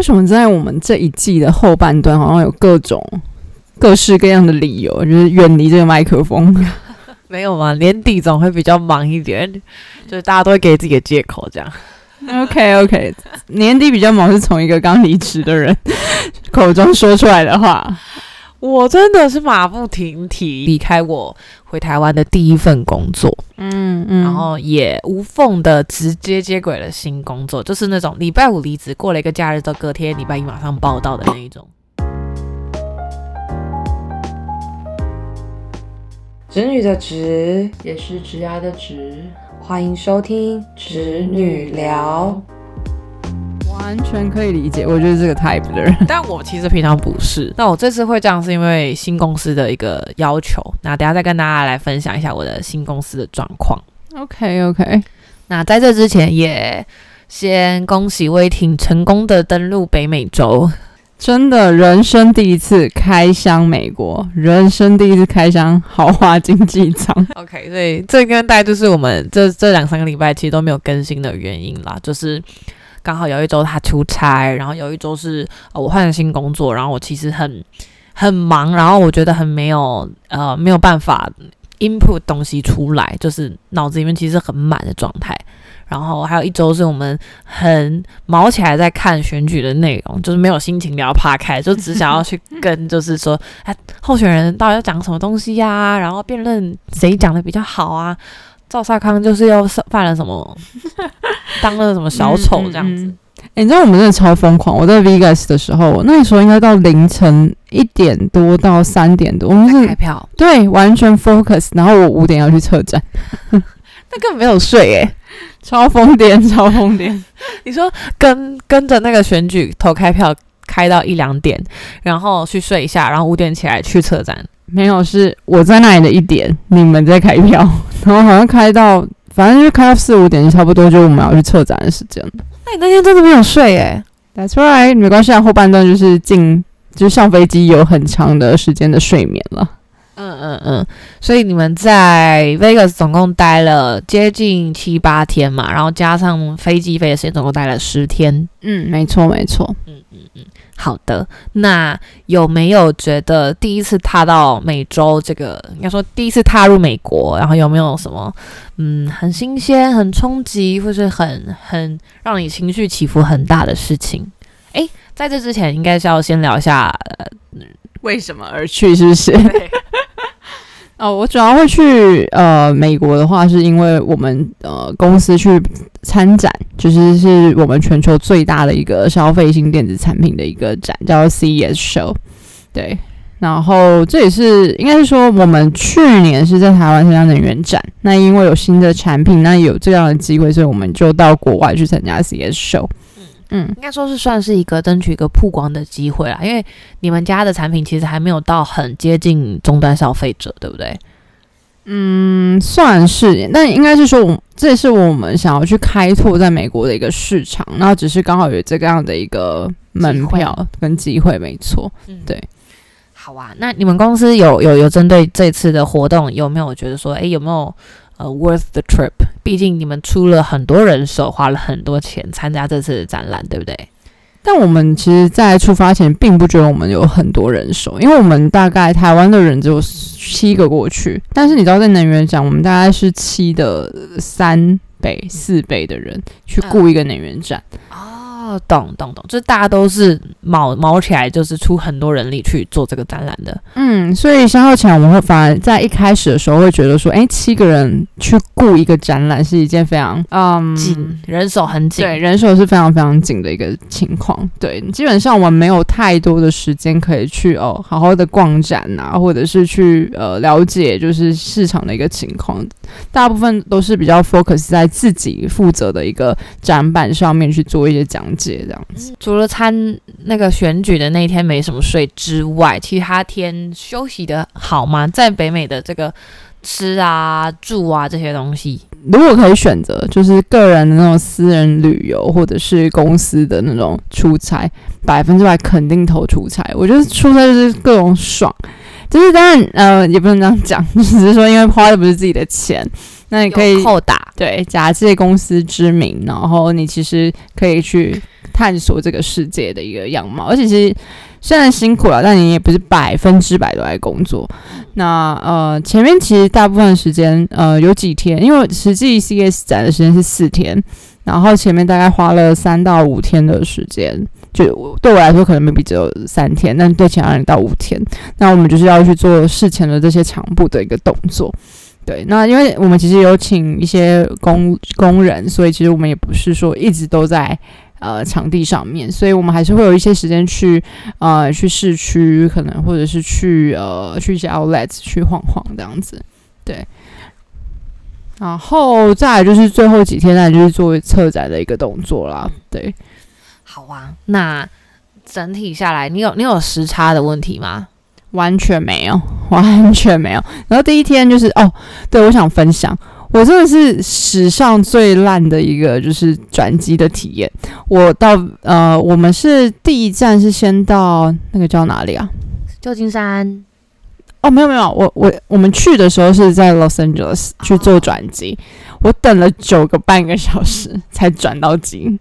为什么在我们这一季的后半段，好像有各种各式各样的理由，就是远离这个麦克风？没有嘛，年底总会比较忙一点，就是大家都会给自己的借口这样。OK OK，年底比较忙是从一个刚离职的人口中说出来的话。我真的是马不停蹄离开我回台湾的第一份工作，嗯嗯然后也无缝的直接接轨了新工作，就是那种礼拜五离职，过了一个假日到，隔天礼拜一马上报道的那一种。侄女的侄，也是侄牙的侄，欢迎收听侄女聊。完全可以理解。我就是这个 type 的人。但我其实平常不是。那我这次会这样，是因为新公司的一个要求。那等下再跟大家来分享一下我的新公司的状况。OK OK，那在这之前，也先恭喜威霆成功的登陆北美洲。真的人生第一次开箱美国，人生第一次开箱豪华经济舱。OK，所以这跟大概就是我们这这两三个礼拜其实都没有更新的原因啦，就是刚好有一周他出差，然后有一周是、呃、我换了新工作，然后我其实很很忙，然后我觉得很没有呃没有办法 input 东西出来，就是脑子里面其实很满的状态。然后还有一周是我们很毛起来在看选举的内容，就是没有心情聊 p 开，就只想要去跟，就是说，哎，候选人到底要讲什么东西呀、然后辩论谁讲的比较好啊？赵少康就是又犯了什么，当了什么小丑这样子。嗯嗯嗯欸你知道我们真的超疯狂！我在 Vegas 的时候，那时候应该到凌晨一点多到三点多，我们是开票，对完全 focus，然后我五点要去车站，那根本没有睡诶、超疯癫，超疯癫。你说跟跟着那个选举投开票开到一两点，然后去睡一下，然后五点起来去车站。没有，是我在那里的一点，你们在开票，然后好像开到，反正就开到四五点，就差不多就我们要去车展的时间了。那你那天真的没有睡诶、That's right，没关系啊，后半段就是进，就是上飞机有很长的时间的睡眠了。嗯嗯嗯，所以你们在 Vegas 总共待了接近七八天嘛，然后加上飞机飞的时间，总共待了十天。嗯，没错没错。嗯嗯嗯好的，那有没有觉得第一次踏到美洲这个，应该说第一次踏入美国，然后有没有什么嗯很新鲜、很冲击，或是很很让你情绪起伏很大的事情？诶，在这之前，应该是要先聊一下，呃为什么而去？是不是？哦，我主要会去呃美国的话，是因为我们呃公司去参展，就是是我们全球最大的一个消费性电子产品的一个展，叫 CES Show。对，然后这也是应该是说我们去年是在台湾参加能源展，那因为有新的产品，那有这样的机会，所以我们就到国外去参加 CES Show。嗯，应该说是算是一个争取一个曝光的机会啦，因为你们家的产品其实还没有到很接近终端消费者，对不对？嗯，算是，那应该是说，我这也是我们想要去开拓在美国的一个市场，然后只是刚好有这个样的一个门票跟机会，没错。嗯对。好啊，那你们公司有有有针对这次的活动，有没有觉得说，诶，有没有呃 worth the trip？毕竟你们出了很多人手，花了很多钱参加这次的展览，对不对？但我们其实，在出发前并不觉得我们有很多人手，因为我们大概台湾的人只有七个过去，但是你知道，在能源展，我们大概是七的三倍、四倍的人去雇一个能源展。哦，懂懂懂，就是大家都是卯卯起来，就是出很多人力去做这个展览的。嗯，所以相较起来，我们会反而在一开始的时候会觉得说，哎，七个人去雇一个展览是一件非常嗯紧，人手很紧。对，人手是非常非常紧的一个情况。对，基本上我们没有太多的时间可以去哦，好好的逛展啊，或者是去呃了解就是市场的一个情况。大部分都是比较 focus 在自己负责的一个展板上面去做一些讲解，这样子。除了参那个选举的那一天没什么睡之外，其他天休息的好吗？在北美的这个吃啊、住啊这些东西，如果可以选择，就是个人的那种私人旅游，或者是公司的那种出差，百分之百肯定投出差。我觉得出差就是各种爽，就是当然呃也不能这样讲，只是说因为花的不是自己的钱，那你可以扣打，对假借公司之名，然后你其实可以去探索这个世界的一个样貌，而且其实虽然辛苦了，但你也不是百分之百都在工作。那呃，前面其实大部分时间呃有几天，因为实际 CS 展的时间是四天，然后前面大概花了三到五天的时间，就对我来说可能 maybe 只有三天，但对其他人到五天。那我们就是要去做事前的这些强步的一个动作。对，那因为我们其实有请一些工工人，所以其实我们也不是说一直都在呃场地上面，所以我们还是会有一些时间去呃去市区，可能或者是去呃去一些 outlets 去晃晃这样子。对，然后再来就是最后几天，那就是作为策展的一个动作啦。对，好啊。那整体下来，你有你有时差的问题吗？完全没有，完全没有。然后第一天就是哦，对我想分享，我真的是史上最烂的一个就是转机的体验。我到呃，我们是第一站是先到那个叫哪里啊？旧金山。哦，没有没有，我我我们去的时候是在 Los Angeles 去做转机，我等了九个半个小时才转到机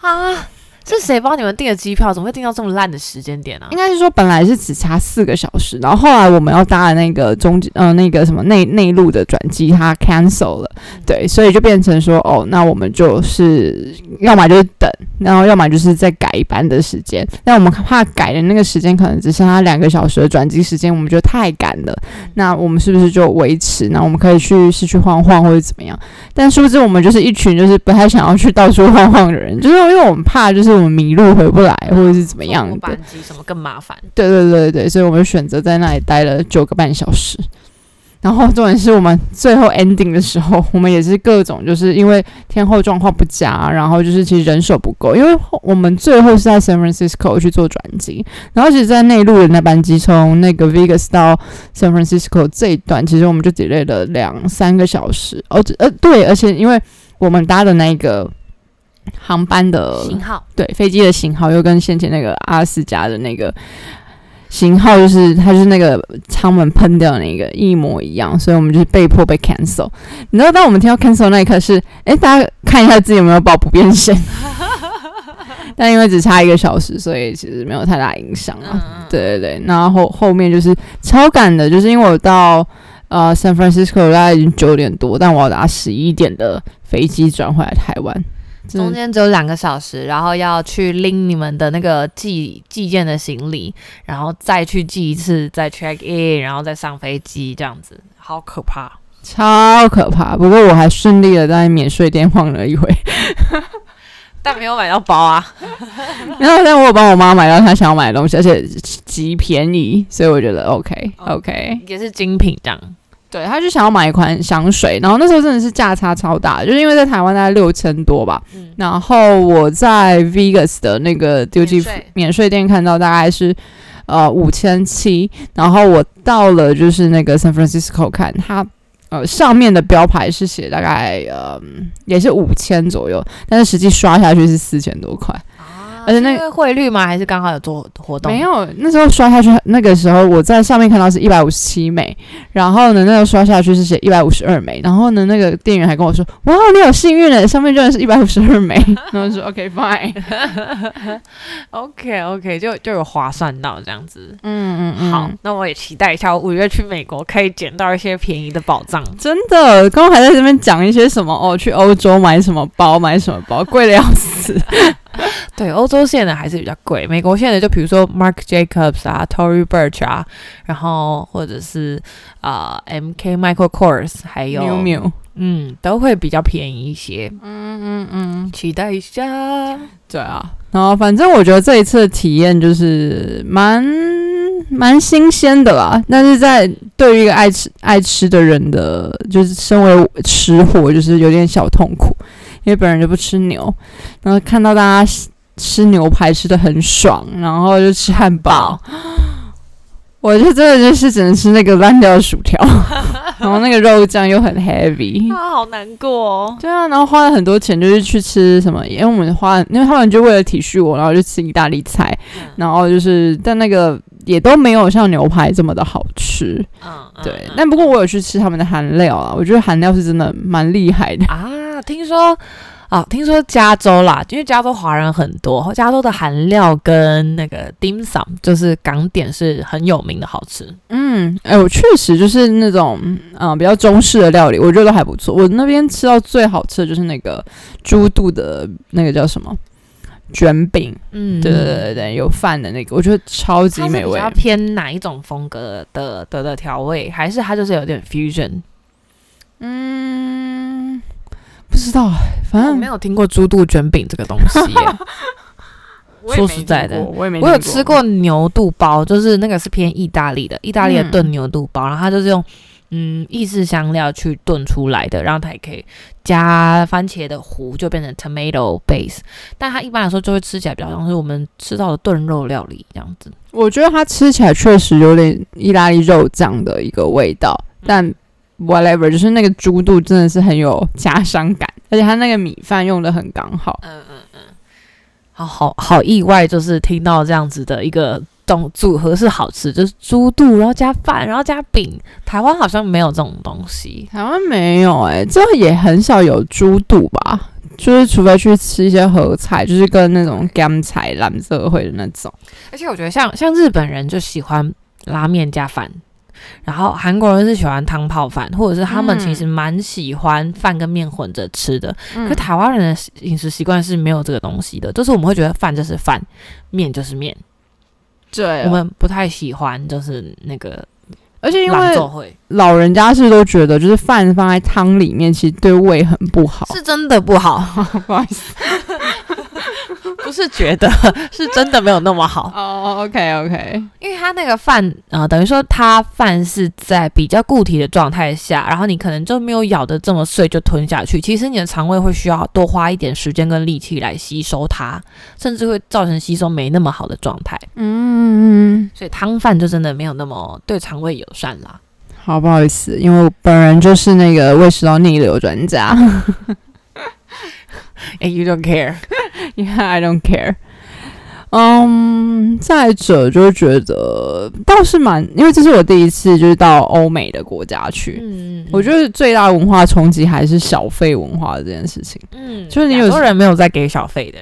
啊。是谁帮你们订的机票？怎么会订到这么烂的时间点呢？应该是说本来是只差四个小时，然后后来我们要搭的那个中呃那个什么内内陆的转机，它 cancel 了，对，所以就变成说哦，那我们就是要么就是等，然后要么就是再改一班的时间。那我们怕改的那个时间可能只剩下两个小时的转机时间，我们觉得太赶了。那我们是不是就维持？那我们可以去市区晃晃或者怎么样？但殊不知我们就是一群就是不太想要去到处 晃晃的人，就是因为我们怕就是。我们迷路回不来，或者是怎么样的？班机什么更麻烦？对对对对，所以我们选择在那里待了九个半小时。然后重点是我们最后 ending 的时候，我们也是各种就是因为天后状况不佳，然后就是其实人手不够，因为我们最后是在 San Francisco 去做转机，然后其实，在内陆的那班机从那个 Vegas 到 San Francisco 这一段，其实我们就 delay 了两三个小时。哦，呃，对，而且因为我们搭的那个。航班的型号对飞机的型号又跟先前那个阿斯加的那个型号，就是它就是那个舱门喷掉那个一模一样，所以我们就是被迫被 cancel。你知道，当我们听到 cancel 那一刻是，哎，大家看一下自己有没有报不变线。但因为只差一个小时，所以其实没有太大影响啊。对对对，然后后面就是超赶的，就是因为我到呃 San Francisco 大概已经九点多，但我要搭十一点的飞机转回来台湾。中间只有两个小时，然后要去拎你们的那个寄寄件的行李，然后再去寄一次，再 check in，然后再上飞机，这样子好可怕，超可怕。不过我还顺利的在免税店晃了一回，但没有买到包啊。然后但我有帮我妈买到她想要买的东西，而且极便宜，所以我觉得 OK OK，也是精品这样。对，他就想要买一款香水，然后那时候真的是价差超大，就是因为在台湾大概六千多吧，然后我在 Vegas 的那个 Duty 免税店看到大概是呃五千七，然后我到了就是那个 San Francisco 看它呃上面的标牌是写大概呃也是五千左右，但是实际刷下去是四千多块。而且那个汇率吗？还是刚好有做活动？没有，那时候刷下去，那个时候我在上面看到是一百五十七美，然后呢，那个刷下去是写一百五十二美，然后呢，那个店员还跟我说：“哇，你有幸运的，上面居然是一百五十二美。”然后说：“OK fine，OK OK，就就有划算到这样子。”嗯嗯嗯。好，那我也期待一下，五月去美国可以捡到一些便宜的宝藏。真的，刚刚还在这边讲一些什么哦，去欧洲买什么包，买什么包，贵的要死。对，欧洲线的还是比较贵。美国线的就比如说 Mark Jacobs 啊，Tory Burch 啊，然后或者是啊 MK Michael Kors，还有 Miu Miu，嗯，都会比较便宜一些。嗯嗯嗯，期待一下。对啊，然后反正我觉得这一次的体验就是蛮蛮新鲜的啦。但是在对于一个爱吃爱吃的人的，就是身为吃货，就是有点小痛苦。因为本人就不吃牛，然后看到大家吃牛排吃的很爽，然后就吃汉堡，我就真的就是只能吃那个烂掉的薯条，然后那个肉酱又很 heavy，啊，好难过哦。对啊，然后花了很多钱，就是去吃什么？因为我们花，因为他们就为了体恤我，然后就吃意大利菜，然后就是但那个。也都没有像牛排这么的好吃。嗯，嗯对，嗯但不过我有去吃他们的韩料啊，我觉得韩料是真的蛮厉害的。啊，听说啊，听说加州啦，因为加州华人很多，加州的韩料跟那个 dim sum 就是港点是很有名的好吃。嗯，哎、我确实就是那种嗯、呃比较中式的料理，我觉得都还不错。我那边吃到最好吃的就是那个猪肚的那个叫什么卷饼，嗯对对对对对，有饭的那个，我觉得超级美味它比较。偏哪一种风格的的的调味，还是它就是有点 fusion？嗯，不知道，反正我没有听过。猪肚卷饼这个东西 说实在的我也没我有吃过牛肚包，就是那个是偏意大利的，意大利的嗯炖牛肚包，然后它就是用嗯意式香料去炖出来的，然后它也可以加番茄的糊，就变成 tomato base。但它一般来说就会吃起来比较像是我们吃到的炖肉料理这样子。我觉得它吃起来确实有点意大利肉酱的一个味道，但 whatever，就是那个猪肚真的是很有家乡感，而且它那个米饭用的很刚好。嗯嗯嗯，好好好意外，就是听到这样子的一个种组合是好吃，就是猪肚，然后加饭，然后加饼。台湾好像没有这种东西。台湾没有哎、这也很少有猪肚吧？就是除非去吃一些合菜，就是跟那种干菜、蓝色会的那种。而且我觉得像像日本人就喜欢拉面加饭，然后韩国人是喜欢汤泡饭，或者是他们其实蛮喜欢饭跟面混着吃的。嗯可台湾人的饮食习惯是没有这个东西的，就是我们会觉得饭就是饭，面就是面，对我们不太喜欢就是那个而且因为，老人家是都觉得，就是饭放在汤里面，其实对胃很不好。是真的不好，不好意思。不是觉得 是真的没有那么好。哦、o k OK，因为他那个饭，呃，等于说他饭是在比较固体的状态下，然后你可能就没有咬得这么碎就吞下去。其实你的肠胃会需要多花一点时间跟力气来吸收它，甚至会造成吸收没那么好的状态。嗯，所以汤饭就真的没有那么对肠胃友善啦。好，不好意思，因为我本人就是那个胃食道逆流专家。哎、y o u don't care？Yeah, I don't care. 嗯，再者就觉得倒是蛮，因为这是我第一次就是到欧美的国家去，嗯我觉得最大的文化冲击还是小费文化这件事情。嗯就是你有亚洲人没有在给小费的，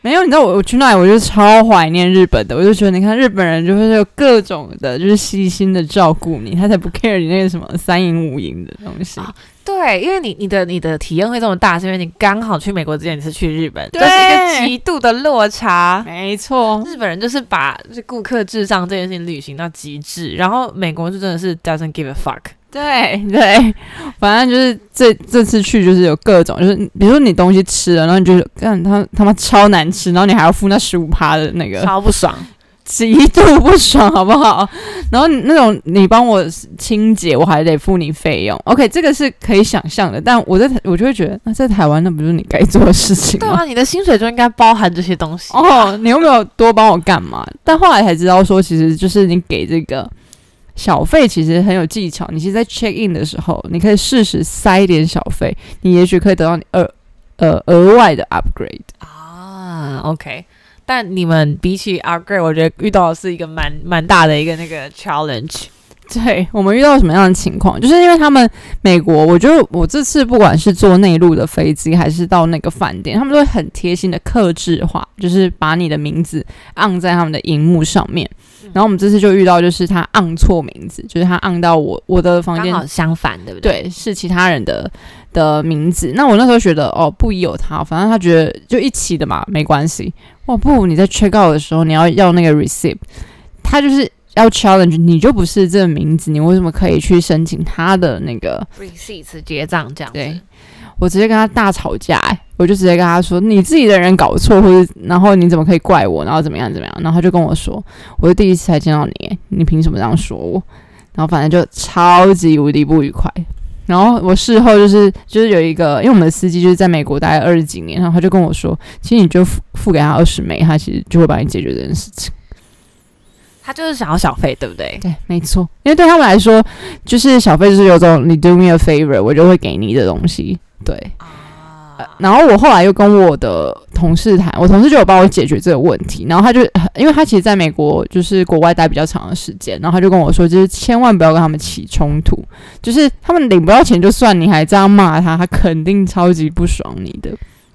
没有，你知道我我去那里，我就超怀念日本的，我就觉得你看日本人就是有各种的，就是细心的照顾你，他才不 care 你那个什么三赢五赢的东西。啊对，因为你你的你的体验会这么大，是因为你刚好去美国之前你是去日本，这是一个极度的落差。没错，日本人就是把就是顾客至上这件事情履行到极致，然后美国就真的是 doesn't give a fuck。对 对，反正就是这这次去就是有各种，就是比如说你东西吃了，然后你就是干他他妈超难吃，然后你还要付那十五趴的那个，超不爽。极度不爽，好不好？然后那种你帮我清洁，我还得付你费用。OK，这个是可以想象的，但我在台我就会觉得，那在台湾那不是你该做的事情吗？对啊，你的薪水就应该包含这些东西。哦，你又没有多帮我干嘛？但后来才知道说，其实就是你给这个小费其实很有技巧。你其实，在 check in 的时候，你可以适时塞一点小费，你也许可以得到你额呃额外的 upgrade。啊，OK。但你们比起 upgrade，我觉得遇到的是一个蛮蛮大的一个那个 challenge。对我们遇到什么样的情况？就是因为他们美国，我觉得我这次不管是坐内陆的飞机，还是到那个饭店，他们都会很贴心的克制化，就是把你的名字按在他们的荧幕上面。然后我们这次就遇到，就是他按错名字，就是他按到我我的房间刚好相反，对不对？对，是其他人的的名字。那我那时候觉得，哦，不疑有他，反正他觉得就一起的嘛，没关系。哇，不，你在 check out 的时候，你要要那个 receipt，他就是要 challenge，你就不是这个名字，你为什么可以去申请他的那个？receipts 结账这样子。对我直接跟他大吵架、欸，我就直接跟他说，你自己的人搞错，或者然后你怎么可以怪我，然后怎么样怎么样，然后他就跟我说，我是第一次才见到你欸，你凭什么这样说我？然后反正就超级无敌不愉快。然后我事后就是就是有一个，因为我们的司机就是在美国待了二十几年，然后他就跟我说，其实你就付付给他二十美，他其实就会帮你解决这件事情。他就是想要小费，对不对？对，没错，因为对他们来说，就是小费就是有种你 do me a favor，我就会给你的东西。对，啊然后我后来又跟我的同事谈，我同事就有帮我解决这个问题。然后他就，因为他其实在美国就是国外待比较长的时间，然后他就跟我说，就是千万不要跟他们起冲突，就是他们领不到钱就算，你还这样骂他，他肯定超级不爽你的。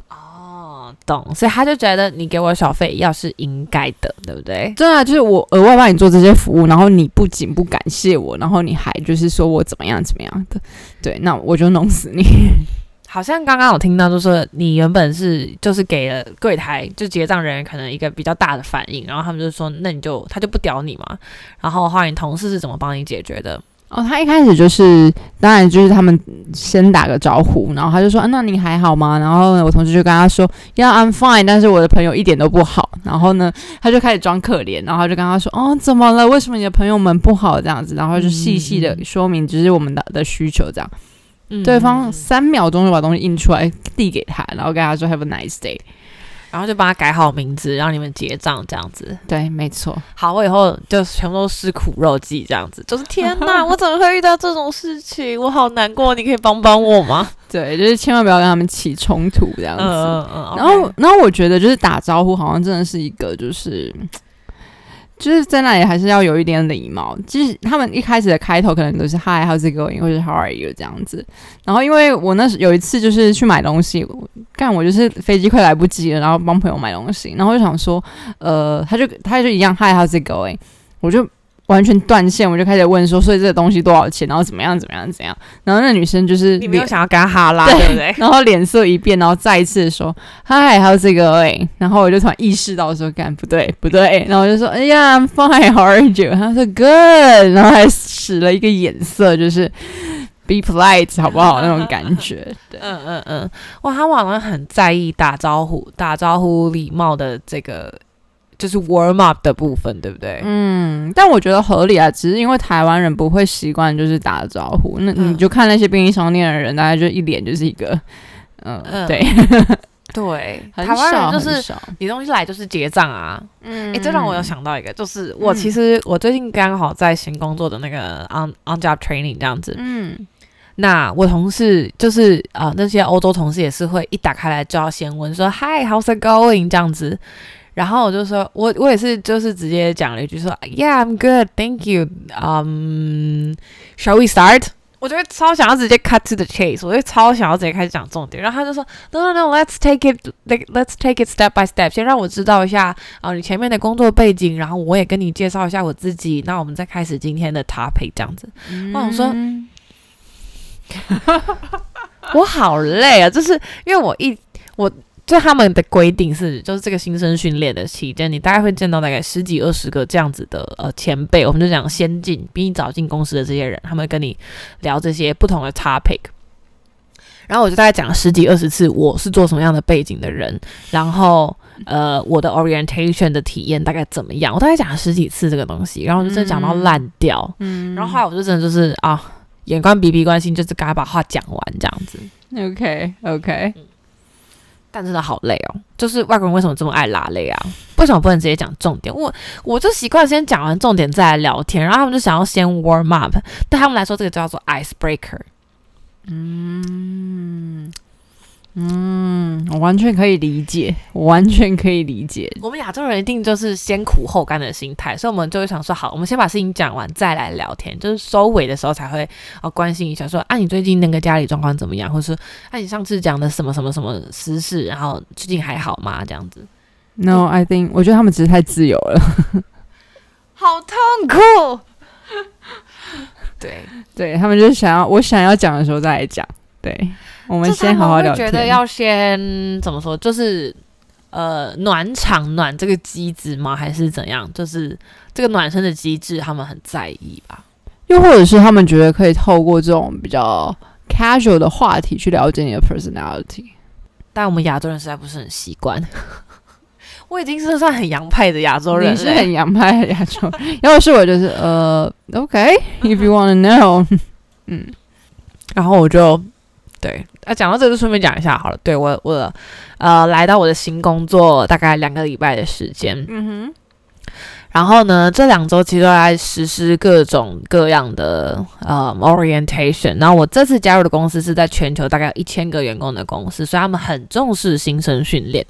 哦，懂，所以他就觉得你给我小费要是应该的，对不对？对啊就是我额外帮你做这些服务，然后你不仅不感谢我，然后你还就是说我怎么样怎么样的，对，那我就弄死你。好像刚刚我听到，就是你原本是就是给了柜台就结账人员可能一个比较大的反应，然后他们就说那你就他就不屌你嘛，然后后来你同事是怎么帮你解决的？哦，他一开始就是，当然就是他们先打个招呼，然后他就说，那你还好吗？然后我同事就跟他说，Yeah，I'm fine，但是我的朋友一点都不好。然后呢，他就开始装可怜，然后就跟他说，哦，怎么了？为什么你的朋友们不好这样子？然后就细细的说明，只是我们的的需求这样。对方三秒钟就把东西印出来递给他，然后跟他说 Have a nice day。然后就帮他改好名字，让你们结账这样子。对，没错。好，我以后就全部都吃苦肉计这样子。就是天哪，我怎么会遇到这种事情？我好难过，你可以帮帮我吗？对，就是千万不要跟他们起冲突这样子。嗯嗯。然后，然后我觉得就是打招呼，好像真的是一个就是。就是在那里还是要有一点礼貌。就是他们一开始的开头可能都是 Hi, how's it going，或者 How are you 这样子。然后因为我那时有一次就是去买东西，干我就是飞机快来不及了，然后帮朋友买东西，然后就想说，呃，他就他就一样 Hi, how's it going，我就。完全断线，我就开始问说，所以这个东西多少钱？然后怎么样？怎么样？怎样？然后那女生就是你没有想要跟他哈拉，对不对？然后脸色一变，然后再一次说嗨，还有这个哎，然后我就突然意识到说，干不对，不对，然后我就说，哎呀，I'm fine，how are you？他说 good，然后还使了一个眼色，就是 be polite，好不好？那种感觉，对嗯嗯嗯，哇，他好像很在意打招呼、打招呼礼貌的这个。就是 warm up 的部分，对不对？嗯，但我觉得合理啊，只是因为台湾人不会习惯就是打招呼，那你就看那些便利商店的人，大概就一脸就是一个，嗯，对。对，台湾人就是你东西来就是结账啊。嗯，哎，这让我有想到一个，就是我其实我最近刚好在新工作的那个 on on job training 这样子，嗯，那我同事就是啊，那些欧洲同事也是会一打开来就要先问说 Hi，how's it going 这样子。然后我就说，我我也是，就是直接讲了一句说，Yeah, I'm good, thank you. Um, shall we start? 我就会超想要直接 cut to the chase，我就超想要直接开始讲重点。然后他就说，No, no, no, let's take it, like let's take it step by step. 先让我知道一下啊，你前面的工作背景，然后我也跟你介绍一下我自己。那我们再开始今天的 topic，这样子。我想说，我好累啊，就是因为我一我。就他们的规定是，就是这个新生训练的期间，你大概会见到大概十几二十个这样子的呃前辈，我们就讲先进，比你早进公司的这些人，他们跟你聊这些不同的 topic。然后我就大概讲了十几二十次，我是做什么样的背景的人，然后呃我的 orientation 的体验大概怎么样，我大概讲了十几次这个东西，然后我就真的讲到烂掉。嗯，然后后来我就真的就是啊，眼观鼻鼻关心，就是赶快把话讲完这样子。OK OK。但真的好累哦，就是外国人为什么这么爱拉累啊？为什么不能直接讲重点？我我就习惯先讲完重点再来聊天，然后他们就想要先 warm up，对他们来说这个就叫做 ice breaker。嗯。嗯，我完全可以理解，我完全可以理解。我们亚洲人一定就是先苦后甘的心态，所以我们就会想说，好，我们先把事情讲完再来聊天，就是收尾的时候才会哦关心一下，说啊，你最近那个家里状况怎么样，或者说，啊，你上次讲的什么什么什么私事，然后最近还好吗？这样子。No，I think，我觉得他们只是太自由了，好痛苦。对，对他们就是想要我想要讲的时候再来讲，对。我们先好好聊天。觉得要先怎么说？就是呃，暖场暖这个机制吗？还是怎样？就是这个暖身的机制，他们很在意吧？又或者是他们觉得可以透过这种比较 casual 的话题去了解你的 personality？但我们亚洲人实在不是很习惯。我已经是算很洋派的亚洲人，是很洋派的亚洲。要是我就是呃，OK，if you wanna know，嗯，然后我就。对，啊，讲到这就顺便讲一下好了。对我，我呃来到我的新工作大概两个礼拜的时间，嗯哼，然后呢，这两周其实都在实施各种各样的呃 orientation。然后我这次加入的公司是在全球大概有一千个员工的公司，所以他们很重视新生训练。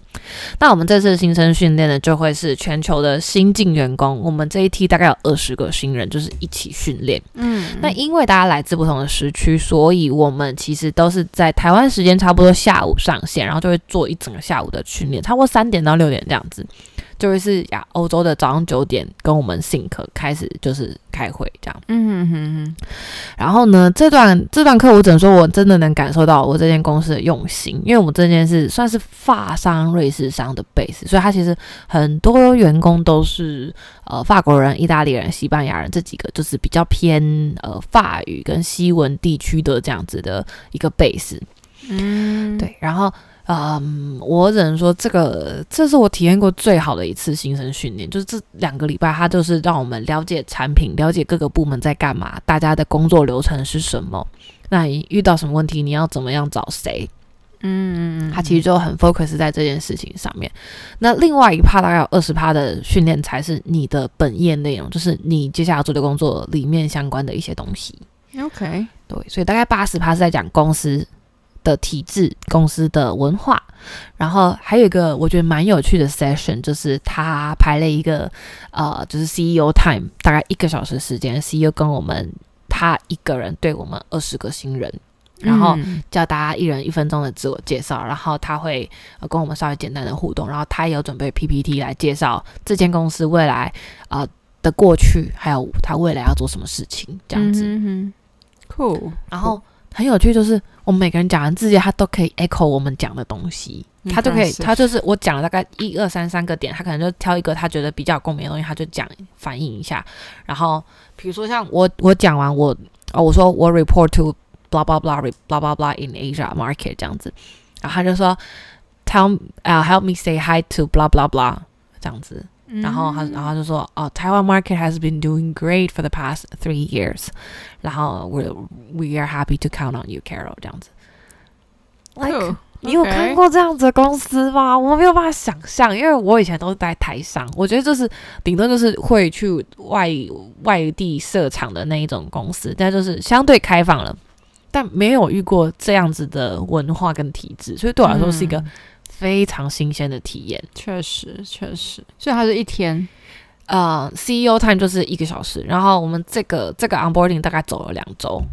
那我们这次新生训练呢，就会是全球的新进员工，我们这一批大概有二十个新人，就是一起训练。嗯，那因为大家来自不同的时区，所以我们其实都是在台湾时间差不多下午上线，然后就会做一整个下午的训练，差不多三点到六点这样子。就会是呀欧洲的早上九点跟我们 think 开始就是开会这样，嗯哼哼。然后呢，这段这段课我只能说我真的能感受到我这间公司的用心，因为我们这件事算是法商、瑞士商的 base，所以它其实很多员工都是呃法国人、意大利人、西班牙人这几个就是比较偏呃法语跟西文地区的这样子的一个 base，嗯，对，然后。嗯，我只能说，这个这是我体验过最好的一次新生训练，就是这两个礼拜，它就是让我们了解产品，了解各个部门在干嘛，大家的工作流程是什么。那你遇到什么问题，你要怎么样找谁？嗯，它其实就很 focus 在这件事情上面。那另外一趴大概有二十趴的训练才是你的本业内容，就是你接下来做的工作里面相关的一些东西。OK，对，所以大概八十趴是在讲公司。的体制、公司的文化，然后还有一个我觉得蛮有趣的 session，就是他排了一个呃，就是 CEO time，大概一个小时时间，CEO 跟我们他一个人对我们二十个新人，然后叫大家一人一分钟的自我介绍，然后他会跟我们稍微简单的互动，然后他也有准备 PPT 来介绍这间公司未来啊的过去，还有他未来要做什么事情这样子。Cool，然后。很有趣，就是我们每个人讲完自己，他都可以 echo 我们讲的东西，他就可以，他就是我讲了大概一二三三个点，他可能就挑一个他觉得比较共鸣的东西，他就讲反映一下。然后比如说像我我讲完我哦我说我 report to blah blah blah blah blah blah in Asia market 这样子，然后他就说 tell 啊 help me say hi to blah blah blah 这样子。然后他，然后就说，哦，台湾 market has been doing great for the past three years，然后 we we are happy to count on you, Carol，这样子。Like，你有看过这样子的公司吗？我没有办法想象，因为我以前都是在台上，我觉得就是顶多就是会去外外地设厂的那一种公司，但就是相对开放了，但没有遇过这样子的文化跟体制，所以对我来说是一个。非常新鲜的体验，确实确实，所以它是一天，呃，CEO time 就是一个小时，然后我们这个这个 onboarding 大概走了两周，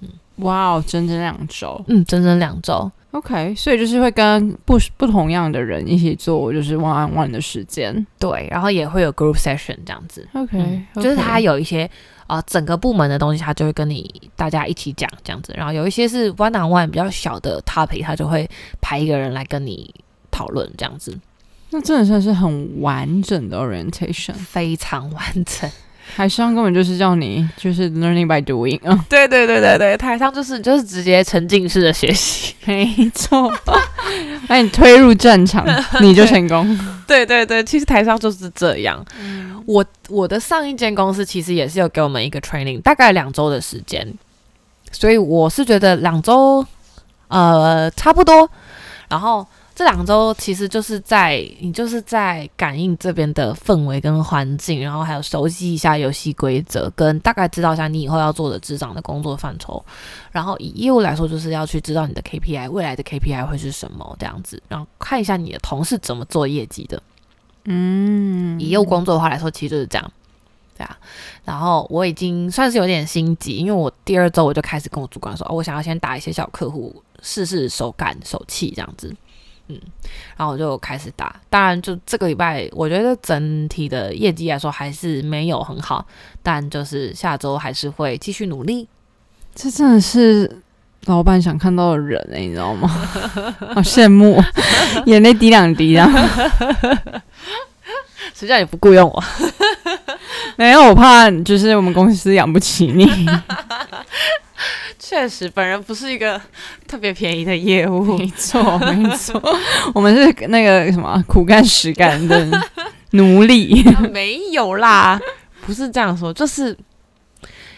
嗯，哇哦，整整两周，嗯，整整两周，OK，所以就是会跟不不同样的人一起做，就是 one on one 的时间，对，然后也会有 group session 这样子，OK，就是他有一些啊整个部门的东西，他就会跟你大家一起讲这样子，然后有一些是 one on one 比较小的 topic，他就会派一个人来跟你。讨论这样子，那真的算是很完整的 orientation，非常完整。台上根本就是叫你就是 learning by doing 啊，对对对对对，台上就是就是直接沉浸式的学习，没错，把你推入战场，你就成功。对对对，其实台上就是这样。我我的上一间公司其实也是有给我们一个 training，大概两周的时间，所以我是觉得两周呃差不多，然后。这两周其实就是在你就是在感应这边的氛围跟环境，然后还有熟悉一下游戏规则，跟大概知道一下你以后要做的职掌的工作范畴。然后以业务来说，就是要去知道你的 KPI，未来的 KPI 会是什么这样子，然后看一下你的同事怎么做业绩的。嗯，以业务工作的话来说，其实就是这样，对啊。然后我已经算是有点心急，因为我第二周我就开始跟我主管说，哦，我想要先打一些小客户，试试手感手气这样子。嗯，然后我就开始打。当然，就这个礼拜，我觉得整体的业绩来说还是没有很好，但就是下周还是会继续努力。这真的是老板想看到的人哎，你知道吗？好羡慕，眼泪滴两滴啊！谁叫你不雇佣我？没有，我怕就是我们公司养不起你。确实，本人不是一个特别便宜的业务。没错，没错，我们是那个什么苦干实干的奴隶。没有啦，不是这样说，就是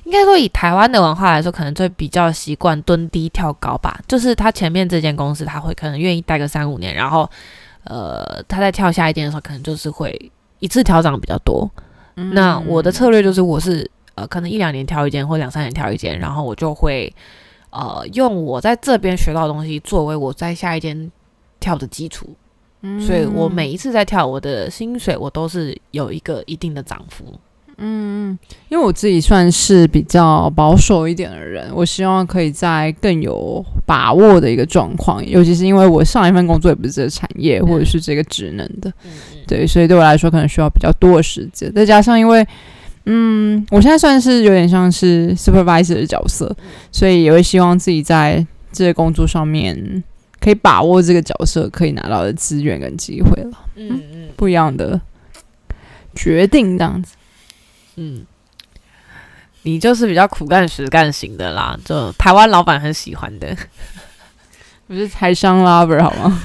应该说以台湾的文化来说，可能就比较习惯蹲低跳高吧。就是他前面这间公司，他会可能愿意待个三五年，然后呃，他在跳下一间的时候，可能就是会一次调涨比较多。那我的策略就是，我是呃，可能一两年挑一间，或两三年挑一间，然后我就会呃，用我在这边学到的东西作为我在下一间跳的基础。所以我每一次在跳，我的薪水我都是有一个一定的涨幅。嗯，因为我自己算是比较保守一点的人，我希望可以在更有把握的一个状况，尤其是因为我上一份工作也不是这个产业或者是这个职能的，对，所以对我来说可能需要比较多的时间，再加上因为，嗯，我现在算是有点像是 supervisor 的角色，所以也会希望自己在这个工作上面可以把握这个角色可以拿到的资源跟机会了，嗯嗯，不一样的决定这样子。嗯，你就是比较苦干实干型的啦，就台湾老板很喜欢的，不是台商 lover 好吗？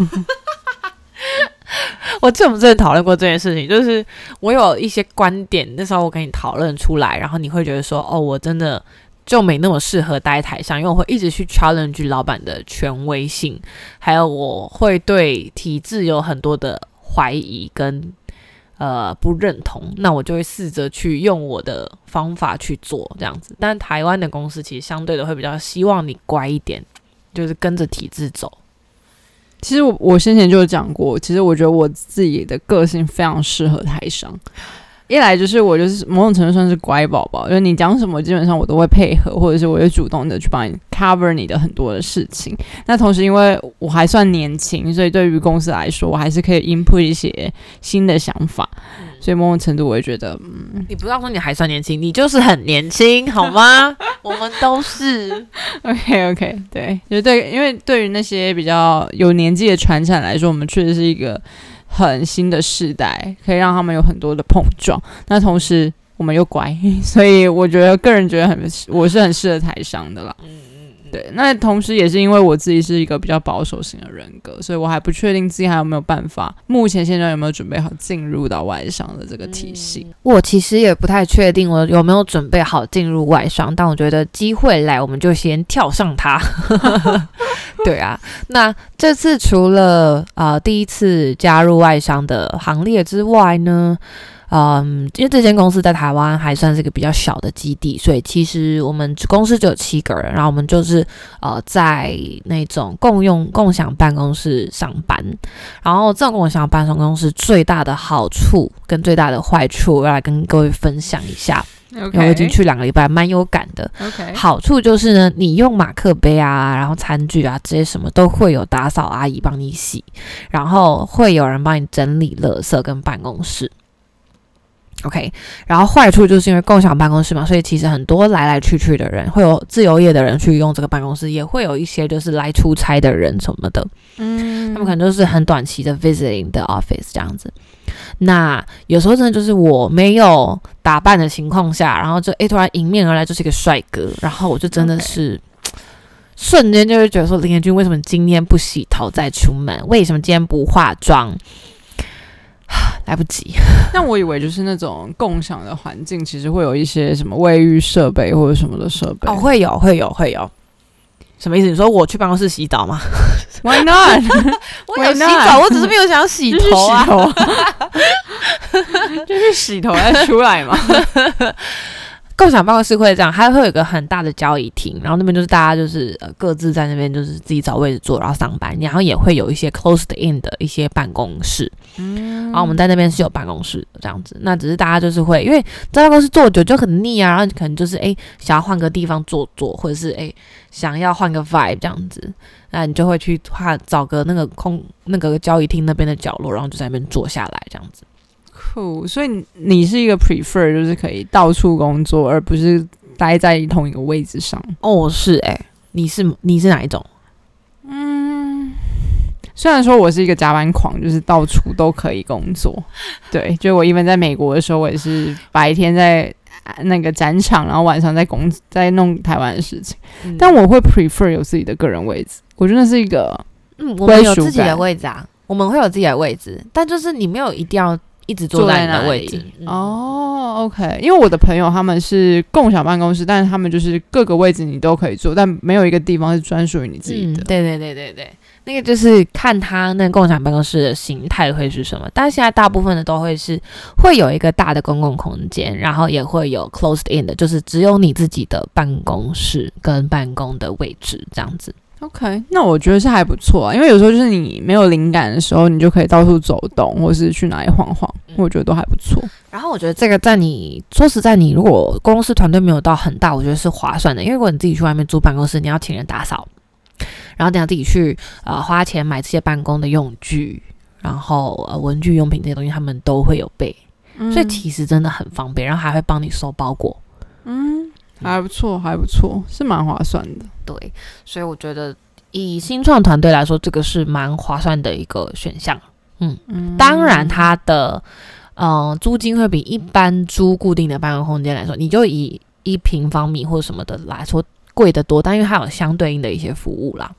我记得我们之前讨论过这件事情，就是我有一些观点，那时候我跟你讨论出来，然后你会觉得说，哦，我真的就没那么适合待台上，因为我会一直去 challenge 老板的权威性，还有我会对体制有很多的怀疑跟。呃，不认同，那我就会试着去用我的方法去做这样子。但台湾的公司其实相对的会比较希望你乖一点，就是跟着体制走。其实我我先前就有讲过，其实我觉得我自己的个性非常适合台商。一来就是我就是某种程度算是乖宝宝，就是你讲什么基本上我都会配合，或者是我会主动的去帮你 cover 你的很多的事情。那同时因为我还算年轻，所以对于公司来说，我还是可以 input 一些新的想法。所以某种程度我会觉得，嗯，你不要说你还算年轻，你就是很年轻，好吗？我们都是 OK OK，对，就对，因为对于那些比较有年纪的传产来说，我们确实是一个。很新的世代，可以让他们有很多的碰撞。那同时，我们又乖，所以我觉得个人觉得很，我是很适合台商的啦。对，那同时也是因为我自己是一个比较保守型的人格，所以我还不确定自己还有没有办法。目前现在有没有准备好进入到外商的这个体系？我其实也不太确定我有没有准备好进入外商，但我觉得机会来，我们就先跳上它。对啊，那这次除了啊第一次加入外商的行列之外呢？嗯，因为这间公司在台湾还算是一个比较小的基地，所以其实我们公司只有七个人，然后我们就是呃在那种共用共享办公室上班。然后这种共享办公室最大的好处跟最大的坏处，我要来跟各位分享一下。我已经去两个礼拜，蛮有感的。OK，好处就是呢，你用马克杯啊，然后餐具啊这些什么都会有打扫阿姨帮你洗，然后会有人帮你整理垃圾跟办公室。OK，然后坏处就是因为共享办公室嘛，所以其实很多来来去去的人，会有自由业的人去用这个办公室，也会有一些就是来出差的人什么的，嗯，他们可能就是很短期的 visiting the office 这样子。那有时候真的就是我没有打扮的情况下，然后就诶突然迎面而来就是一个帅哥，然后我就真的是瞬间就会觉得说林彦君为什么今天不洗头再出门？为什么今天不化妆？来不及。那我以为就是那种共享的环境，其实会有一些什么卫浴设备或者什么的设备。哦，会有，会有，会有。什么意思？你说我去办公室洗澡吗？Why not？我有洗澡，我只是没有想洗头啊。就是洗头再出来嘛。共享办公室会这样，它会有一个很大的交易厅，然后那边就是大家就是呃各自在那边就是自己找位置坐，然后上班，然后也会有一些 closed in 的一些办公室，嗯，然后我们在那边是有办公室这样子，那只是大家就是会因为在办公室坐久就很腻啊，然后可能就是哎想要换个地方坐坐，或者是哎想要换个 vibe 这样子，那你就会去换找个那个空那个交易厅那边的角落，然后就在那边坐下来这样子。酷，所以你是一个 prefer 就是可以到处工作，而不是待在同一个位置上。哦，是哎，你是你是哪一种？嗯，虽然说我是一个加班狂，就是到处都可以工作。对，就我一般在美国的时候，我也是白天在那个展场，然后晚上在工在弄台湾的事情。但我会 prefer 有自己的个人位置，我觉得是一个嗯，我们有自己的位置啊，我们会有自己的位置，但就是你没有一定要。一直坐在你的位置。哦，OK，因为我的朋友他们是共享办公室，但是他们就是各个位置你都可以坐，但没有一个地方是专属于你自己的。对对对对对，那个就是看他那共享办公室的形态会是什么。但是现在大部分的都会是会有一个大的公共空间，然后也会有 closed in 的，就是只有你自己的办公室跟办公的位置这样子。OK，那我觉得是还不错啊，因为有时候就是你没有灵感的时候，你就可以到处走动，或是去哪里晃晃，我觉得都还不错。然后我觉得这个在你说实在，你如果公司团队没有到很大，我觉得是划算的，因为如果你自己去外面租办公室，你要请人打扫，然后等下自己去呃花钱买这些办公的用具，然后呃文具用品这些东西，他们都会有备，所以其实真的很方便，然后还会帮你收包裹。嗯。还不错，还不错，是蛮划算的。对，所以我觉得以新创团队来说，这个是蛮划算的一个选项。嗯嗯，当然它的嗯租金会比一般租固定的办公空间来说，你就以一平方米或者什么的来说贵得多，但因为它有相对应的一些服务啦。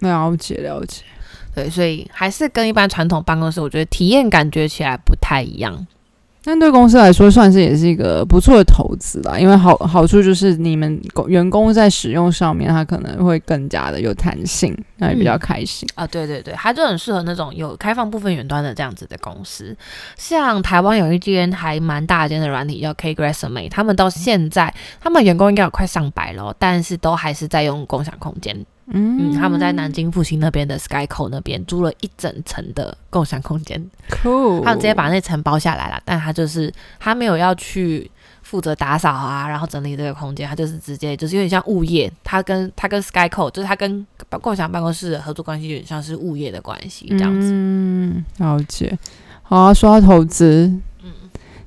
了解了解，对，所以还是跟一般传统办公室，我觉得体验感觉起来不太一样。但对公司来说，算是也是一个不错的投资啦。因为好好处就是你们员工在使用上面，他可能会更加的有弹性，那也比较开心啊。对对对，它就很适合那种有开放部分远端的这样子的公司。像台湾有一间还蛮大间的软体叫 K Grassme，他们到现在他们员工应该有快上百了，但是都还是在用共享空间。嗯，他们在南京复兴那边的 Skyco 那边租了一整层的共享空间，cool。他们直接把那层包下来了，但他就是他没有要去负责打扫啊，然后整理这个空间，他就是直接就是有点像物业，他跟他跟 Skyco 就是他跟共享办公室的合作关系有点像是物业的关系这样子。嗯，了解。好啊，说到投资，嗯，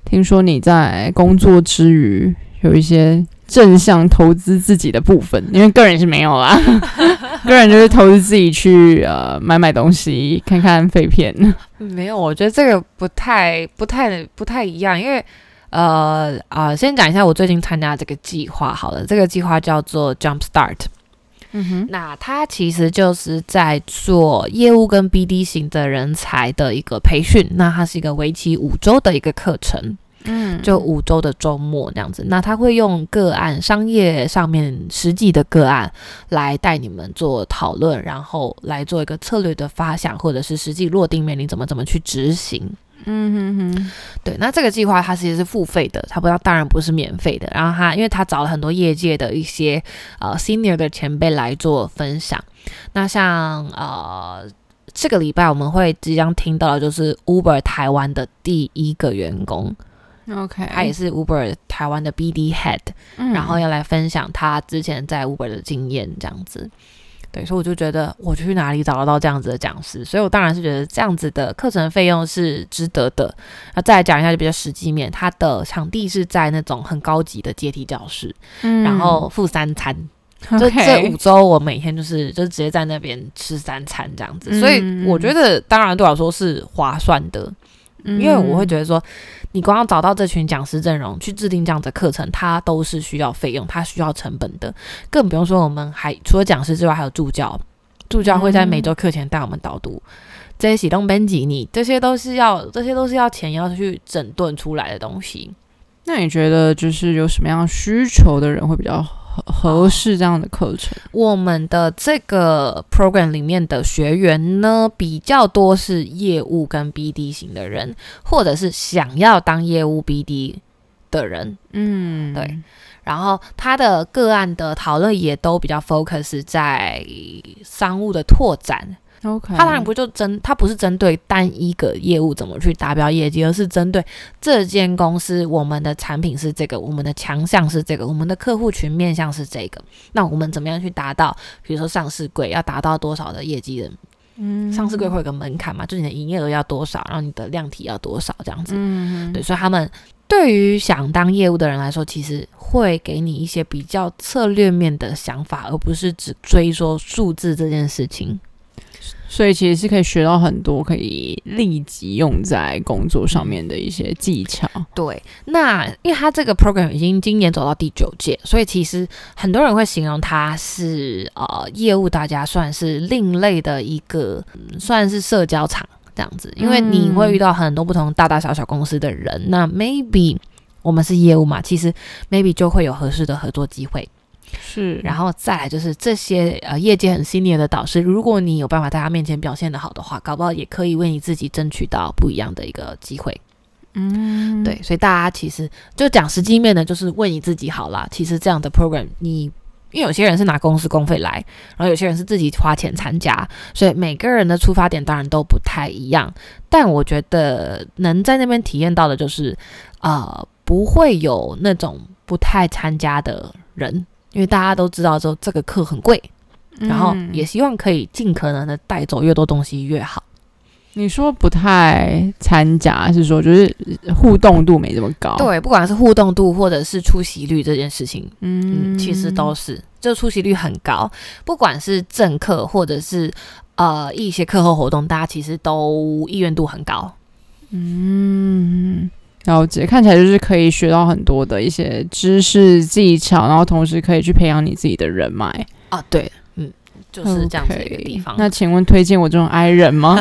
听说你在工作之余有一些。正向投资自己的部分，因为个人是没有啦，个人就是投资自己去呃买买东西，看看废片。没有，我觉得这个不太、不太、不太一样，因为呃啊，先讲一下我最近参加这个计划好了，这个计划叫做 Jump Start。嗯哼，那它其实就是在做业务跟 BD 型的人才的一个培训，那它是一个为期五周的一个课程。嗯，就五周的周末这样子，那他会用个案、商业上面实际的个案来带你们做讨论，然后来做一个策略的发想，或者是实际落定面临怎么怎么去执行。嗯哼哼，对，那这个计划它其实是付费的，它不要当然不是免费的。然后他因为他找了很多业界的一些呃 senior 的前辈来做分享，那像呃这个礼拜我们会即将听到的就是 Uber 台湾的第一个员工。OK，他也是 Uber 台湾的 BD Head，然后要来分享他之前在 Uber 的经验，这样子。对，所以我就觉得我去哪里找得到这样子的讲师？所以我当然是觉得这样子的课程费用是值得的。那再来讲一下就比较实际面，它的场地是在那种很高级的阶梯教室，然后付三餐。就这五周，我每天就是就直接在那边吃三餐这样子。所以我觉得，当然对我来说是划算的，因为我会觉得说。你光要找到这群讲师阵容去制定这样的课程，它都是需要费用，它需要成本的。更不用说我们还除了讲师之外，还有助教，助教会在每周课前带我们导读这些启动编辑，你这些都是要，这些都是要钱要去整顿出来的东西。那你觉得就是有什么样需求的人会比较？合适这样的课程，我们的这个 program 里面的学员呢，比较多是业务跟 BD 型的人，或者是想要当业务 BD 的人，嗯，对。然后他的个案的讨论也都比较 focus 在商务的拓展。OK，他当然不就针，他不是针对单一个业务怎么去达标业绩，而是针对这间公司，我们的产品是这个，我们的强项是这个，我们的客户群面向是这个，那我们怎么样去达到？比如说上市柜要达到多少的业绩的？嗯，上市柜会有个门槛嘛，就你的营业额要多少，然后你的量体要多少这样子。嗯，对，所以他们对于想当业务的人来说，其实会给你一些比较策略面的想法，而不是只追说数字这件事情。所以其实是可以学到很多可以立即用在工作上面的一些技巧。对，那因为他这个 program 已经今年走到第九届，所以其实很多人会形容它是呃业务大家算是另类的一个，算是社交场。这样子，因为你会遇到很多不同大大小小公司的人，那 maybe 我们是业务嘛，其实 maybe 就会有合适的合作机会。是，然后再来就是这些呃业界很 senior 的导师，如果你有办法在他面前表现的好的话，搞不好也可以为你自己争取到不一样的一个机会。嗯，对，所以大家其实就讲实际面的，就是为你自己好啦。其实这样的 program，你因为有些人是拿公司公费来，然后有些人是自己花钱参加，所以每个人的出发点当然都不太一样。但我觉得能在那边体验到的就是，呃，不会有那种不太参加的人。因为大家都知道，说这个课很贵，然后也希望可以尽可能的带走越多东西越好。你说不太参加，是说就是互动度没这么高？对，不管是互动度或者是出席率这件事情，嗯，其实都是，就出席率很高。不管是正课或者是呃一些课后活动，大家其实都意愿度很高。嗯。了解，看起来就是可以学到很多的一些知识技巧，然后同时可以去培养你自己的人脉啊。对，嗯，就是这样子一个地方。那请问推荐我这种 I 人吗？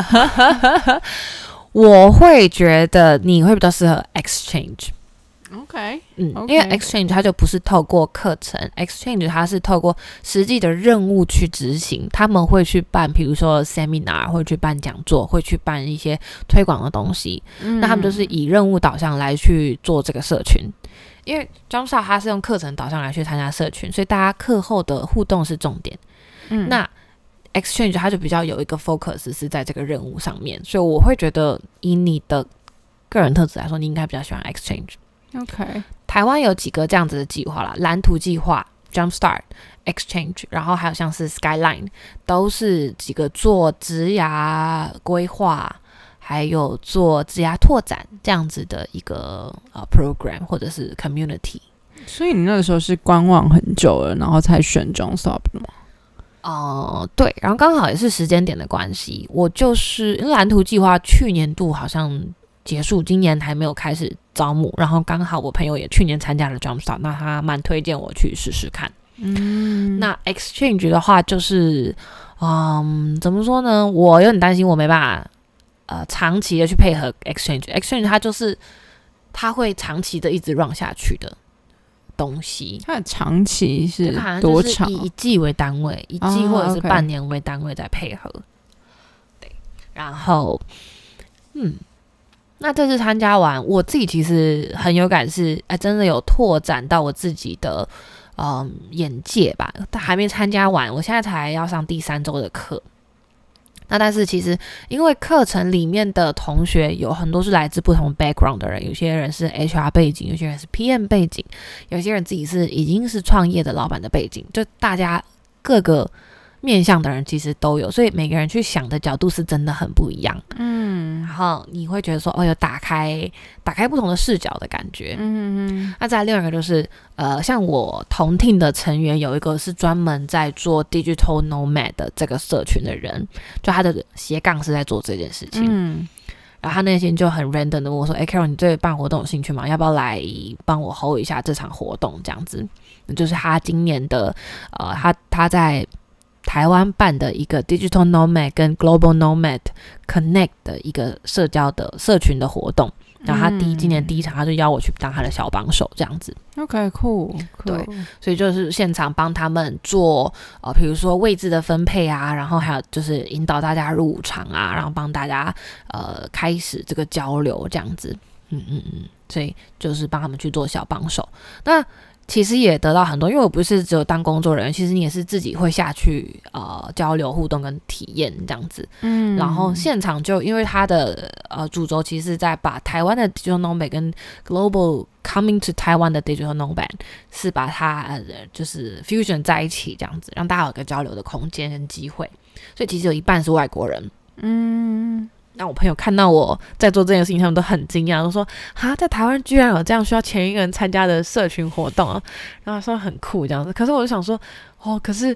我会觉得你会比较适合 exchange。OK，嗯，因为 exchange 它就不是透过课程，exchange 它是透过实际的任务去执行。他们会去办，比如说 seminar，会去办讲座，会去办一些推广的东西。那他们就是以任务导向来去做这个社群。因为 Jumpstart 它是用课程导向来去参加社群，所以大家课后的互动是重点。嗯，那 exchange 它就比较有一个 focus 是在这个任务上面，所以我会觉得以你的个人特质来说，你应该比较喜欢 exchange。OK，台湾有几个这样子的计划啦，蓝图计划、Jumpstart、Exchange，然后还有像是 Skyline，都是几个做职涯规划，还有做职涯拓展这样子的一个呃 program 或者是 community。所以你那个时候是观望很久了，然后才选 Jumpstart 的吗？哦，对，然后刚好也是时间点的关系，我就是因为蓝图计划去年度好像。结束，今年还没有开始招募，然后刚好我朋友也去年参加了 Jumpstart，那他蛮推荐我去试试看。嗯，那 Exchange 的话，就是嗯，怎么说呢？我有点担心，我没办法呃长期的去配合 Exchange。Exchange 它就是它会长期的一直 run 下去的东西。它的长期是多长？以一季为单位，一季或者是半年为单位在配合。对，然后嗯。那这次参加完，我自己其实很有感，是哎，真的有拓展到我自己的嗯眼界吧。但还没参加完，我现在才要上第三周的课。那但是其实，因为课程里面的同学有很多是来自不同 background 的人，有些人是 HR 背景，有些人是 PM 背景，有些人自己是已经是创业的老板的背景，就大家各个。面向的人其实都有，所以每个人去想的角度是真的很不一样。嗯，然后你会觉得说，哦，有打开打开不同的视角的感觉。嗯嗯。那再另外一个就是，呃，像我同 team 的成员有一个是专门在做 digital nomad 的这个社群的人，就他的斜杠是在做这件事情。嗯。然后他内心就很 random 的问我说：“哎，Carol，你对办活动有兴趣吗？要不要来帮我 hold 一下这场活动？这样子，就是他今年的，呃，他他在。”台湾办的一个 Digital Nomad 跟 Global Nomad Connect 的一个社交的社群的活动，然后他第一今年第一场，他就邀我去当他的小帮手，这样子。OK，cool。对，所以就是现场帮他们做呃，比如说位置的分配啊，然后还有就是引导大家入场啊，然后帮大家呃开始这个交流这样子。嗯嗯嗯，所以就是帮他们去做小帮手。那其实也得到很多，因为我不是只有当工作人员，其实你也是自己会下去呃交流互动跟体验这样子。嗯，然后现场就因为它的呃主轴其实是在把台湾的 digital nomad 跟 global coming to Taiwan 的 digital nomad 是把它呃就是 fusion 在一起这样子，让大家有个交流的空间跟机会。所以其实有一半是外国人。嗯。那我朋友看到我在做这件事情，他们都很惊讶，都说：“啊，在台湾居然有这样需要前一个人参加的社群活动啊！”然后说很酷这样子。可是我就想说，哦，可是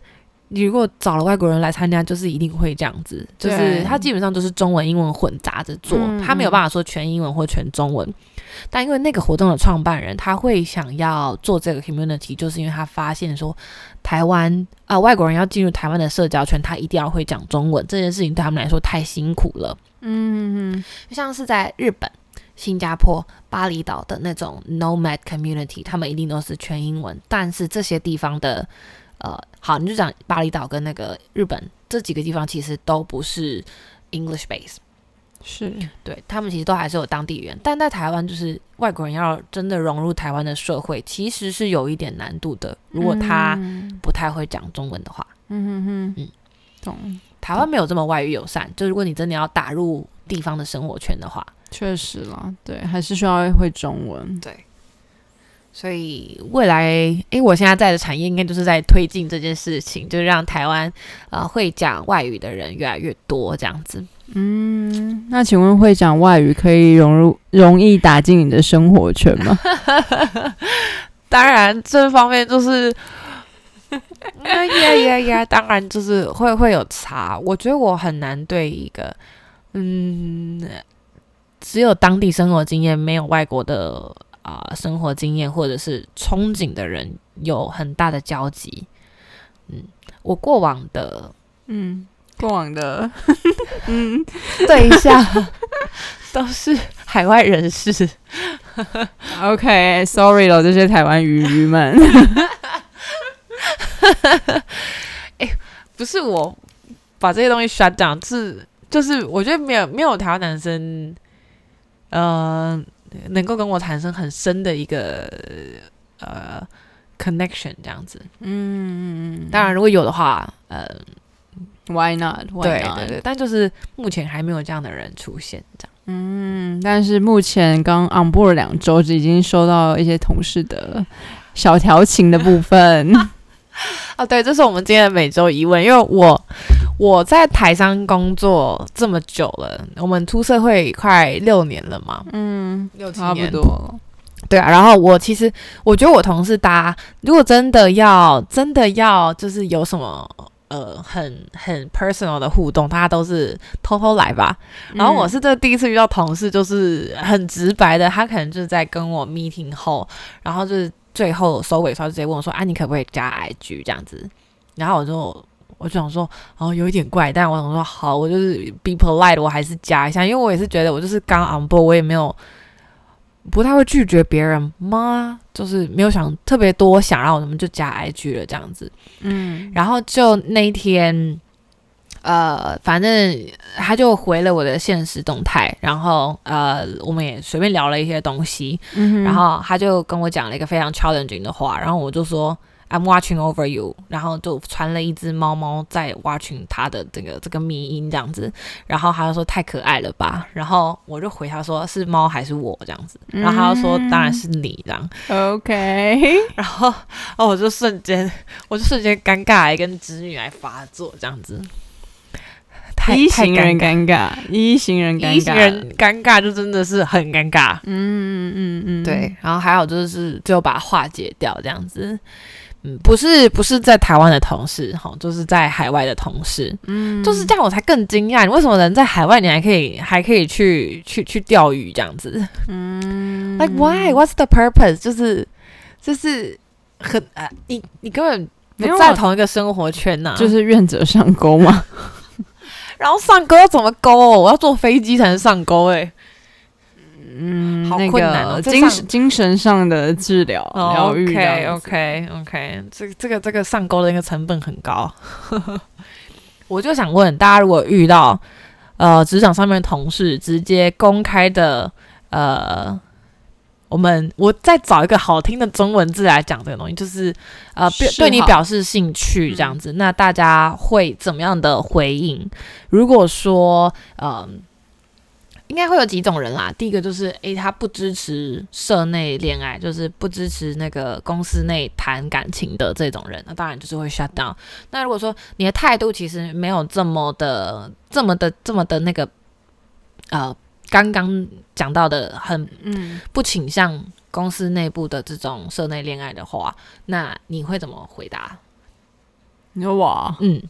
你如果找了外国人来参加，就是一定会这样子，就是他基本上都是中文、英文混杂着做，他没有办法说全英文或全中文。但因为那个活动的创办人，他会想要做这个 community，就是因为他发现说，台湾啊外国人要进入台湾的社交圈，他一定要会讲中文，这件事情对他们来说太辛苦了。嗯嗯像是在日本、新加坡、巴厘岛的那种 nomad community，他们一定都是全英文。但是这些地方的，呃，好，你就讲巴厘岛跟那个日本这几个地方，其实都不是 English base，是对他们其实都还是有当地语言。但在台湾，就是外国人要真的融入台湾的社会，其实是有一点难度的。如果他不太会讲中文的话，嗯哼哼嗯懂，台湾没有这么外语友善。就如果你真的要打入地方的生活圈的话，确实啦，对，还是需要会中文。对，所以未来，诶，我现在在的产业应该就是在推进这件事情，就是让台湾呃会讲外语的人越来越多，这样子。嗯，那请问会讲外语可以融入容易打进你的生活圈吗？当然，这方面就是，呀呀呀呀，当然就是会会有差。我觉得我很难对一个，嗯，只有当地生活经验，没有外国的啊、生活经验或者是憧憬的人有很大的交集。嗯，我过往的嗯，过往的，嗯，对象都是海外人士。OK，sorry 了，这些台湾鱼鱼们。不是我把这些东西 shut down，是就是我觉得没有没有台湾男生，呃，能够跟我产生很深的一个呃 connection 这样子。嗯，当然，如果有的话，呃，，Why not？Why 对 not？对对，但就是目前还没有这样的人出现，这样。嗯，但是目前刚 on board 两周，就已经收到一些同事的小调情的部分。哦，对，这是我们今天的每周疑问，因为我我在台商工作这么久了，我们出社会快六年了嘛，嗯，六七差不年多了。对啊，然后我其实我觉得我同事大家如果真的要真的要就是有什么呃很很 personal 的互动，大家都是偷偷来吧。然后我是这第一次遇到同事，就是很直白的，他可能就是在跟我 meeting 后，然后就是最后收尾的时候就直接问我说：“啊，你可不可以加 IG 这样子？”然后我就。我就想说，哦，有一点怪，但我想说，好，我就是 be polite，我还是加一下，因为我也是觉得我就是刚 on board，我也没有不太会拒绝别人吗？就是没有想特别多想，然后我们就加 IG 了这样子。嗯然后就那一天，呃，反正他就回了我的现实动态，然后呃，我们也随便聊了一些东西，嗯然后他就跟我讲了一个非常 challenging 的话，然后我就说。I'm watching over you，然后就传了一只猫猫在 watching 他的这个这个迷音这样子，然后他就说太可爱了吧，然后我就回他说是猫还是我这样子，然后他就说当然是你这样，OK，然后哦我就瞬间我就瞬间尴尬癌跟侄女来发作这样子，太一太行人尴尬，一行人尴尬一行尬，人尴尬就真的是很尴尬，嗯嗯嗯嗯，对，然后还有就是最后把它化解掉这样子。嗯，不是不是在台湾的同事哈，就是在海外的同事，嗯，就是这样，我才更惊讶。你为什么人在海外，你还可以还可以去去去钓鱼这样子嗯？Like why? What's the purpose？就是就是很呃，你你根本不在同一个生活圈呐、就是愿者上钩嘛。然后上钩要怎么钩哦？我要坐飞机才能上钩哎、嗯，好那困难哦个精神精神上的治疗疗愈 OK OK OK，这个这个这个上钩的那个成本很高。我就想问大家，如果遇到呃职场上面的同事直接公开的呃，我们我再找一个好听的中文字来讲这个东西，就是呃对对你表示兴趣这样子，那大家会怎么样的回应？如果说呃。应该会有几种人啦。第一个就是，诶，他不支持社内恋爱，就是不支持那个公司内谈感情的这种人，那当然就是会 shut down。那如果说你的态度其实没有这么的、这么的、这么的那个，呃，刚刚讲到的很嗯，不倾向公司内部的这种社内恋爱的话，那你会怎么回答？你说我嗯，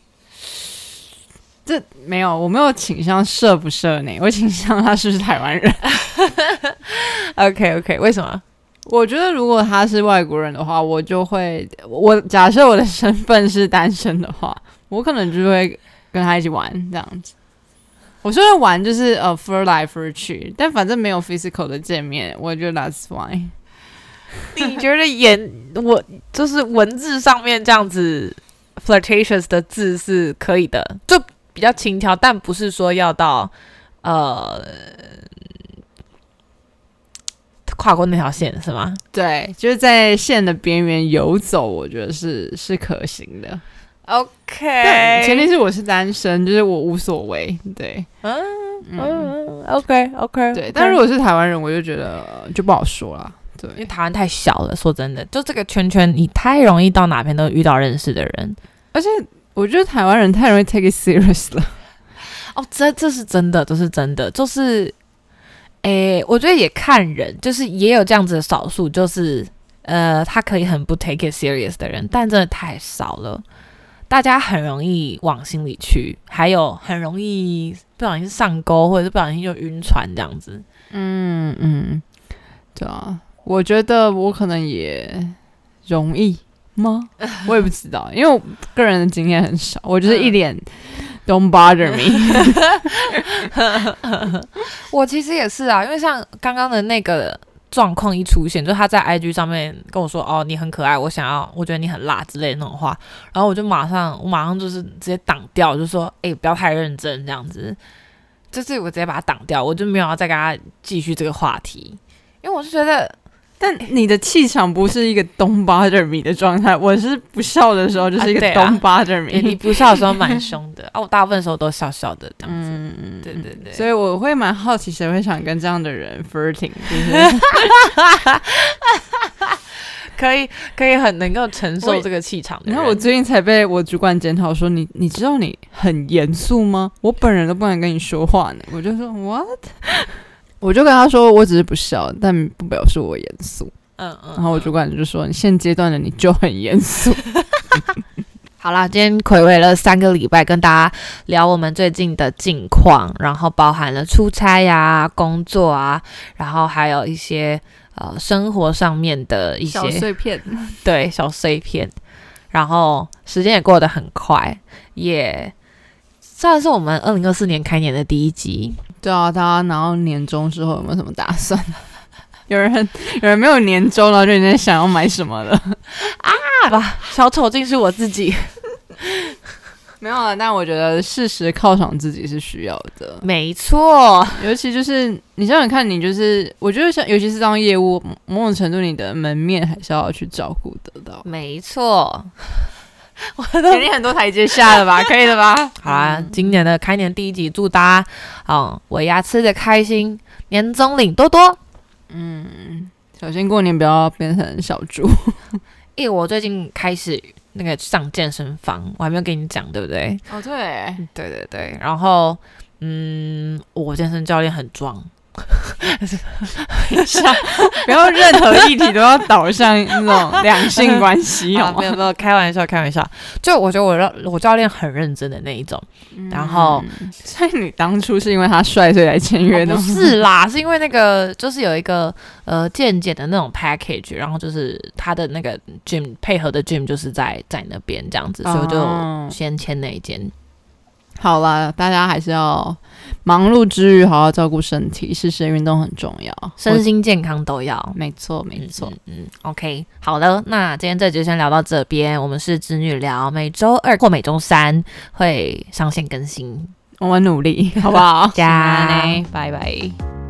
这没有，我没有倾向社不社内，我倾向他是不是台湾人。OK OK，为什么？我觉得如果他是外国人的话，我就会，我假设我的身份是单身的话，我可能就会跟他一起玩这样子。我说的玩就是呃 fur 来 fur 去，但反正没有 physical 的见面，我觉得 that's fine。你觉得言我就是文字上面这样子 flirtatious 的字是可以的，就比较轻佻，但不是说要到呃跨过那条线是吗？对，就是在线的边缘游走，我觉得是是可行的。但 OK，前提是我是单身，就是我无所谓。对，嗯嗯，嗯，OK OK，对。但如果是台湾人，我就觉得呃就不好说了。对因，为台湾太小了，说真的，就这个圈圈，你太容易到哪边都遇到认识的人。而且我觉得台湾人太容易 take it serious 了。哦，这这是真的，这是真的，就是，诶，我觉得也看人，就是也有这样子的少数，就是呃，他可以很不 take it serious 的人，但真的太少了。大家很容易往心里去，还有很容易不小心上钩，或者是不小心就晕船这样子。嗯嗯，对啊，我觉得我可能也容易吗？我也不知道，因为我个人的经验很少，我就是一脸 don't bother me。我其实也是啊，因为像刚刚的那个状况一出现，就他在 IG 上面跟我说：“哦，你很可爱，我想要，我觉得你很辣之类的那种话。”然后我就马上，我马上就是直接挡掉，就说：“哎、不要太认真，这样子。”就是我直接把他挡掉，我就没有要再跟他继续这个话题，因为我是觉得但你的气场不是一个 don't bother me 的状态，我是不笑的时候就是一个啊对啊 don't bother 诶你。不笑的时候蛮凶的啊，我大部分时候都笑笑的这样子。嗯，对对对，所以我会蛮好奇，谁会想跟这样的人 flirting？就是 可以可以很能够承受这个气场的。然后我最近才被我主管检讨说，你你知道你很严肃吗？我本人都不敢跟你说话呢。我就说 what？我就跟他说，我只是不笑，但不表示我严肃。嗯嗯，然后我主管就说，你现阶段的你就很严肃。好啦，今天回味了三个礼拜，跟大家聊我们最近的近况，然后包含了出差呀、工作啊，然后还有一些呃生活上面的一些小碎片，对小碎片，然后时间也过得很快，也算是我们二零二四年开年的第一集。对啊，大家拿到年终之后有没有什么打算？有人有人没有年终，然后就已经想要买什么了？啊吧，小丑竟是我自己，没有啊，但我觉得适时犒赏自己是需要的。没错，尤其就是你想想看，你就是我觉得像，尤其是当业务，某种程度你的门面还是要去照顾得到。没错。我都给你很多台阶下了吧？可以了吧？好啦，今年的开年第一集，祝大家嗯尾牙吃的开心，年终领多多。嗯小心过年不要变成小猪。诶、我最近开始那个上健身房，我还没有跟你讲，对不对？哦，对，对对对，然后嗯，我健身教练很壮，不要任何议题都要导向那种两性关系，有没有，开玩笑开玩笑。就我觉得我让我教练很认真的那一种，然后嗯所以你当初是因为他帅所以来签约的哦不吗？是啦，是因为那个就是有一个呃健检的那种 package，然后就是他的那个 gym 配合的 gym 就是在在那边这样子，所以我就哦先签那一间。好啦，大家还是要忙碌之余好好照顾身体，适时运动很重要。身心健康都要我。没错，没错。嗯，嗯 o k 好的，那今天这集就先聊到这边。我们是子女聊，每周二或每周三会上线更新。我们努力，好不好？加 拜拜。